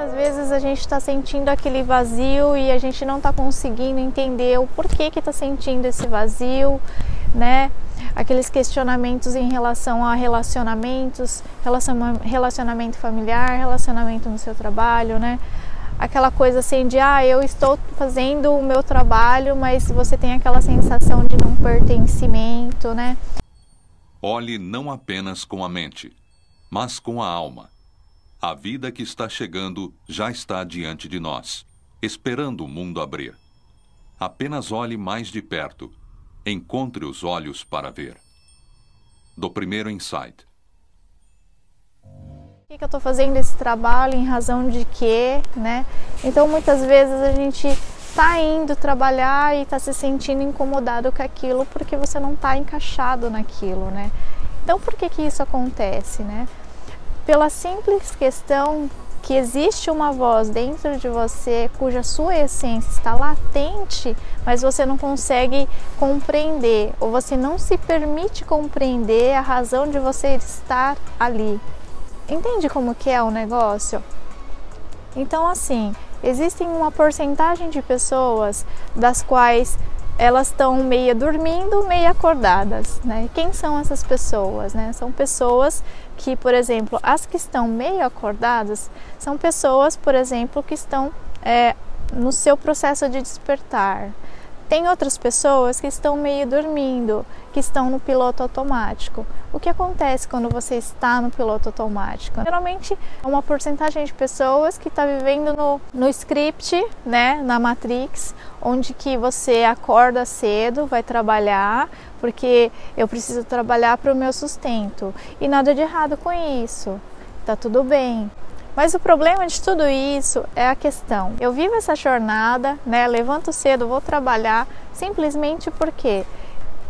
Muitas vezes a gente está sentindo aquele vazio e a gente não está conseguindo entender o porquê que está sentindo esse vazio, né? Aqueles questionamentos em relação a relacionamentos, relacionamento familiar, relacionamento no seu trabalho, né? Aquela coisa assim de, ah, eu estou fazendo o meu trabalho, mas você tem aquela sensação de não pertencimento, né? Olhe não apenas com a mente, mas com a alma a vida que está chegando já está diante de nós, esperando o mundo abrir. Apenas olhe mais de perto. Encontre os olhos para ver. Do primeiro insight. Por que eu estou fazendo esse trabalho? Em razão de quê? Né? Então, muitas vezes a gente está indo trabalhar e está se sentindo incomodado com aquilo porque você não está encaixado naquilo, né? Então, por que que isso acontece, né? Pela simples questão que existe uma voz dentro de você cuja sua essência está latente, mas você não consegue compreender ou você não se permite compreender a razão de você estar ali. Entende como que é o negócio? Então assim, existem uma porcentagem de pessoas das quais elas estão meia dormindo, meia acordadas, né? Quem são essas pessoas, né? São pessoas que, por exemplo, as que estão meio acordadas são pessoas, por exemplo, que estão é, no seu processo de despertar. Tem outras pessoas que estão meio dormindo, que estão no piloto automático. O que acontece quando você está no piloto automático? Geralmente é uma porcentagem de pessoas que está vivendo no, no script, né, na Matrix, onde que você acorda cedo, vai trabalhar, porque eu preciso trabalhar para o meu sustento. E nada de errado com isso. Tá tudo bem. Mas o problema de tudo isso é a questão. Eu vivo essa jornada, né? Levanto cedo, vou trabalhar simplesmente porque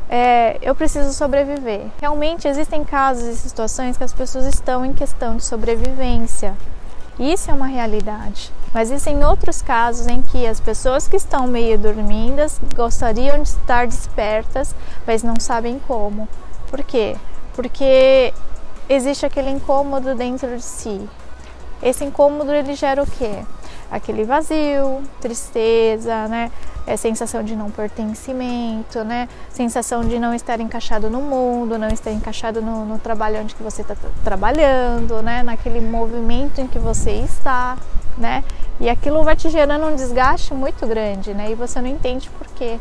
é, eu preciso sobreviver. Realmente existem casos e situações que as pessoas estão em questão de sobrevivência. Isso é uma realidade. Mas existem outros casos em que as pessoas que estão meio dormindas gostariam de estar despertas, mas não sabem como. Por quê? Porque existe aquele incômodo dentro de si. Esse incômodo ele gera o quê? Aquele vazio, tristeza, né? É sensação de não pertencimento, né? Sensação de não estar encaixado no mundo, não estar encaixado no, no trabalho onde que você está trabalhando, né? Naquele movimento em que você está, né? E aquilo vai te gerando um desgaste muito grande, né? E você não entende por quê,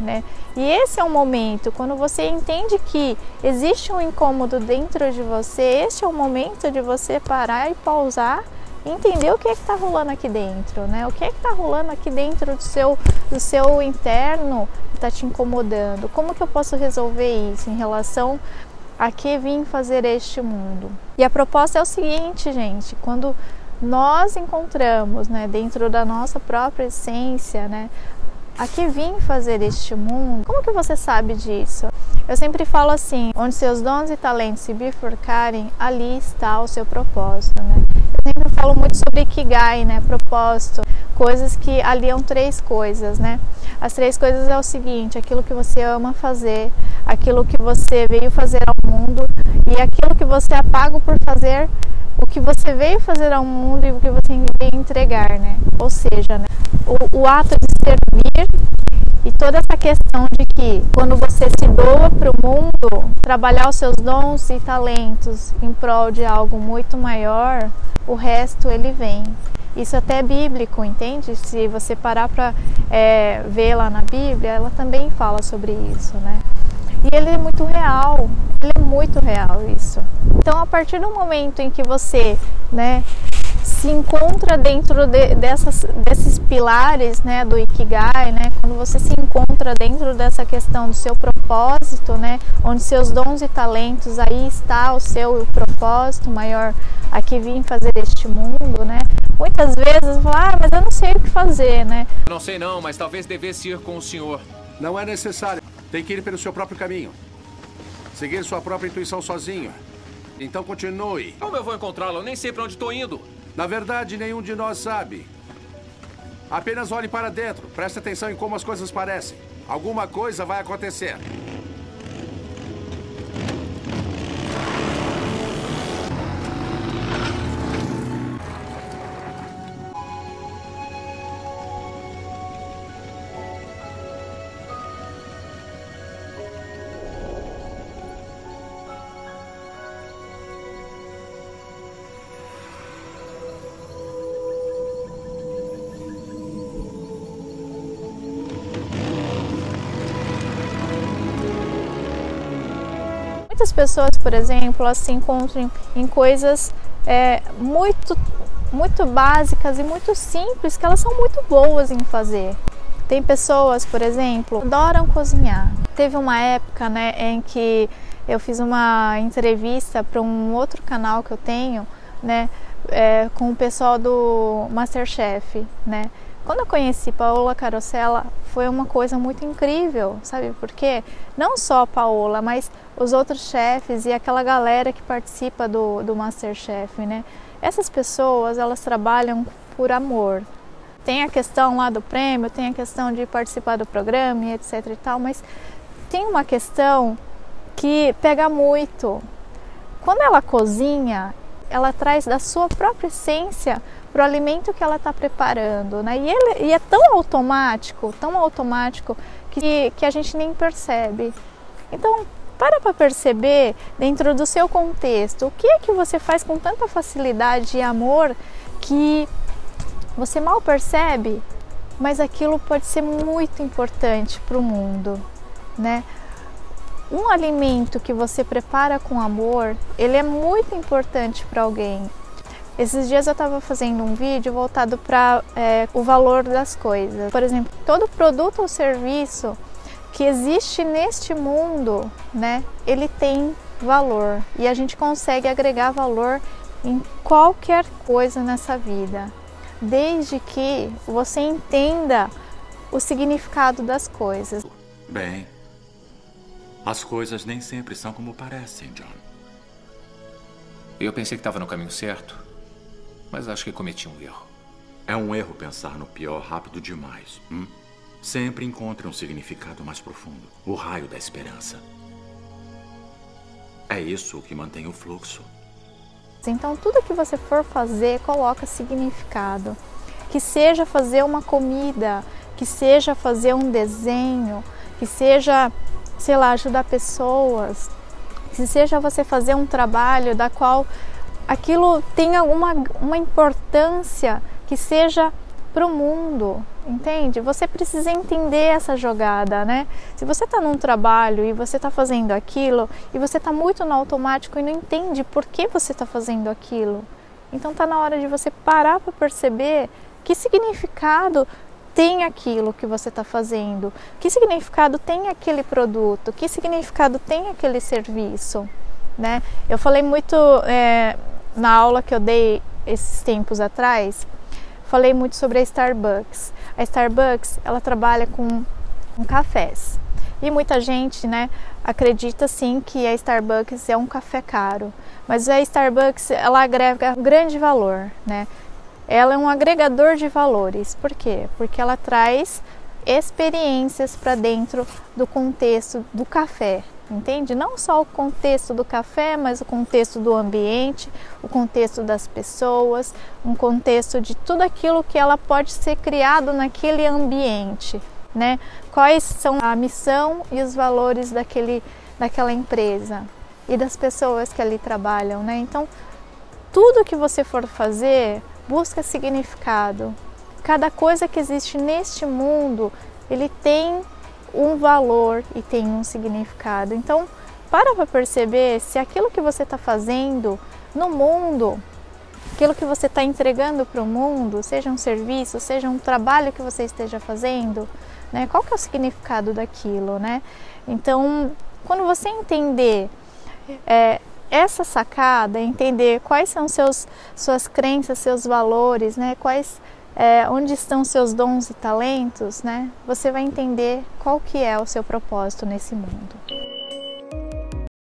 né? E esse é o momento, quando você entende que existe um incômodo dentro de você, este é o momento de você parar e pausar entender o que é que está rolando aqui dentro, né? O que é que está rolando aqui dentro do seu, do seu interno que está te incomodando? Como que eu posso resolver isso em relação a que vim fazer este mundo? E a proposta é o seguinte, gente, quando nós encontramos, né, dentro da nossa própria essência, né, a que vim fazer este mundo? Como que você sabe disso? Eu sempre falo assim, onde seus dons e talentos se bifurcarem, ali está o seu propósito, né? Eu sempre falo muito sobre Ikigai, né? Propósito, coisas que aliam três coisas, né? As três coisas é o seguinte, aquilo que você ama fazer, aquilo que você veio fazer ao mundo e aquilo que você é pago por fazer o que você veio fazer ao mundo e o que você veio entregar, né? Ou seja, né? o, o ato de servir e toda essa questão de que quando você se doa para o mundo, trabalhar os seus dons e talentos em prol de algo muito maior, o resto ele vem. Isso até é bíblico, entende? Se você parar para é, ver lá na Bíblia, ela também fala sobre isso, né? E ele é muito real, ele é muito real isso. Então, a partir do momento em que você, né, se encontra dentro de, dessas, desses pilares, né, do Ikigai, né, quando você se encontra dentro dessa questão do seu propósito, né, onde seus dons e talentos, aí está o seu propósito maior, aqui vim fazer este mundo, né, muitas vezes falar, ah, mas eu não sei o que fazer, né. Não sei não, mas talvez devesse ir com o senhor. Não é necessário. Tem que ir pelo seu próprio caminho. Seguir sua própria intuição sozinho. Então continue. Como eu vou encontrá-lo? Eu nem sei para onde estou indo. Na verdade, nenhum de nós sabe. Apenas olhe para dentro. Preste atenção em como as coisas parecem. Alguma coisa vai acontecer. Muitas pessoas, por exemplo, elas se encontram em coisas é, muito, muito básicas e muito simples que elas são muito boas em fazer. Tem pessoas, por exemplo, adoram cozinhar. Teve uma época, né, em que eu fiz uma entrevista para um outro canal que eu tenho, né, é, com o pessoal do MasterChef, né. Quando eu conheci Paola Carosella, foi uma coisa muito incrível, sabe? Porque não só a Paola, mas os outros chefes e aquela galera que participa do, do Masterchef, né? Essas pessoas, elas trabalham por amor. Tem a questão lá do prêmio, tem a questão de participar do programa etc e tal, mas tem uma questão que pega muito. Quando ela cozinha, ela traz da sua própria essência para o alimento que ela está preparando, né? E, ele, e, é tão automático, tão automático que, que a gente nem percebe. Então, para para perceber dentro do seu contexto o que é que você faz com tanta facilidade e amor que você mal percebe, mas aquilo pode ser muito importante para o mundo, né? Um alimento que você prepara com amor, ele é muito importante para alguém. Esses dias eu estava fazendo um vídeo voltado para é, o valor das coisas. Por exemplo, todo produto ou serviço que existe neste mundo, né, ele tem valor e a gente consegue agregar valor em qualquer coisa nessa vida, desde que você entenda o significado das coisas. Bem, as coisas nem sempre são como parecem, John. Eu pensei que estava no caminho certo mas acho que cometi um erro. É um erro pensar no pior rápido demais. Hum? Sempre encontre um significado mais profundo o raio da esperança. É isso que mantém o fluxo. Então, tudo que você for fazer, coloca significado. Que seja fazer uma comida, que seja fazer um desenho, que seja, sei lá, ajudar pessoas, que seja você fazer um trabalho da qual aquilo tenha uma, uma importância que seja para o mundo, entende? Você precisa entender essa jogada, né? Se você está num trabalho e você está fazendo aquilo e você está muito no automático e não entende por que você está fazendo aquilo, então está na hora de você parar para perceber que significado tem aquilo que você está fazendo, que significado tem aquele produto, que significado tem aquele serviço, né? Eu falei muito é, na aula que eu dei esses tempos atrás, falei muito sobre a Starbucks. A Starbucks, ela trabalha com, com cafés. E muita gente, né, acredita sim que a Starbucks é um café caro, mas a Starbucks ela agrega grande valor, né? Ela é um agregador de valores. Por quê? Porque ela traz experiências para dentro do contexto do café, entende? Não só o contexto do café, mas o contexto do ambiente, o contexto das pessoas, um contexto de tudo aquilo que ela pode ser criado naquele ambiente, né? Quais são a missão e os valores daquele, daquela empresa e das pessoas que ali trabalham, né? Então, tudo que você for fazer, busca significado. Cada coisa que existe neste mundo, ele tem um valor e tem um significado. Então, para para perceber se aquilo que você está fazendo no mundo, aquilo que você está entregando para o mundo, seja um serviço, seja um trabalho que você esteja fazendo, né? Qual que é o significado daquilo, né? Então, quando você entender é, essa sacada, entender quais são seus suas crenças, seus valores, né? Quais é, onde estão seus dons e talentos, né? Você vai entender qual que é o seu propósito nesse mundo.